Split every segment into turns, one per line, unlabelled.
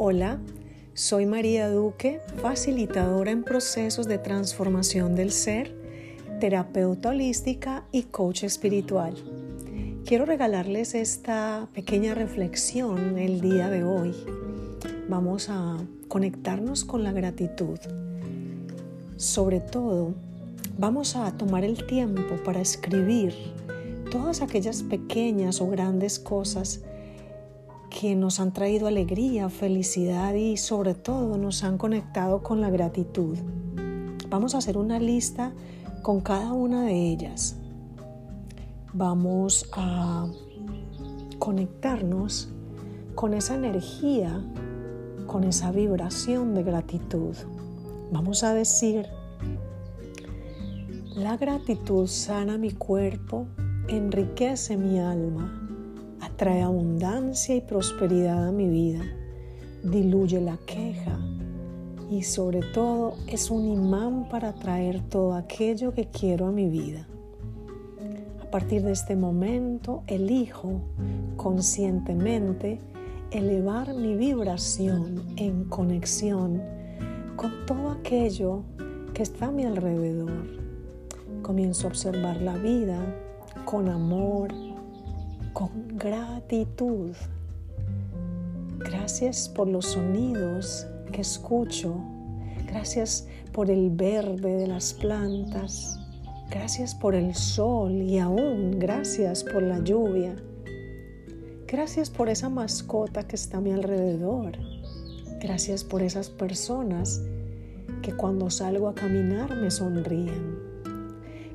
Hola, soy María Duque, facilitadora en procesos de transformación del ser, terapeuta holística y coach espiritual. Quiero regalarles esta pequeña reflexión el día de hoy. Vamos a conectarnos con la gratitud. Sobre todo, vamos a tomar el tiempo para escribir todas aquellas pequeñas o grandes cosas que nos han traído alegría, felicidad y sobre todo nos han conectado con la gratitud. Vamos a hacer una lista con cada una de ellas. Vamos a conectarnos con esa energía, con esa vibración de gratitud. Vamos a decir, la gratitud sana mi cuerpo, enriquece mi alma trae abundancia y prosperidad a mi vida, diluye la queja y sobre todo es un imán para traer todo aquello que quiero a mi vida. A partir de este momento elijo conscientemente elevar mi vibración en conexión con todo aquello que está a mi alrededor. Comienzo a observar la vida con amor, con gratitud. Gracias por los sonidos que escucho. Gracias por el verde de las plantas. Gracias por el sol y aún gracias por la lluvia. Gracias por esa mascota que está a mi alrededor. Gracias por esas personas que cuando salgo a caminar me sonríen.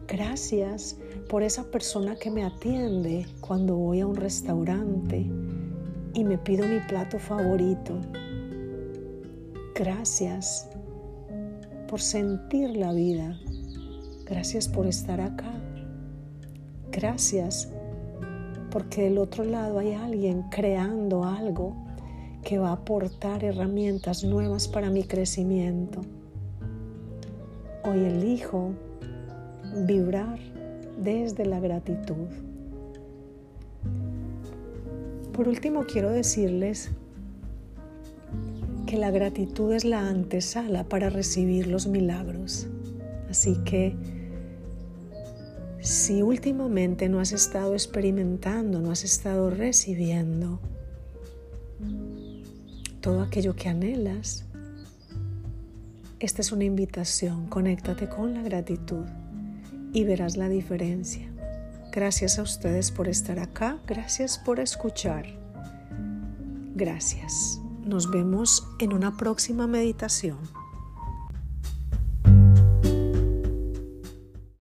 Gracias por esa persona que me atiende cuando voy a un restaurante y me pido mi plato favorito. Gracias por sentir la vida. Gracias por estar acá. Gracias porque del otro lado hay alguien creando algo que va a aportar herramientas nuevas para mi crecimiento. Hoy elijo vibrar desde la gratitud. Por último, quiero decirles que la gratitud es la antesala para recibir los milagros. Así que si últimamente no has estado experimentando, no has estado recibiendo todo aquello que anhelas, esta es una invitación, conéctate con la gratitud y verás la diferencia. Gracias a ustedes por estar acá, gracias por escuchar. Gracias. Nos vemos en una próxima meditación.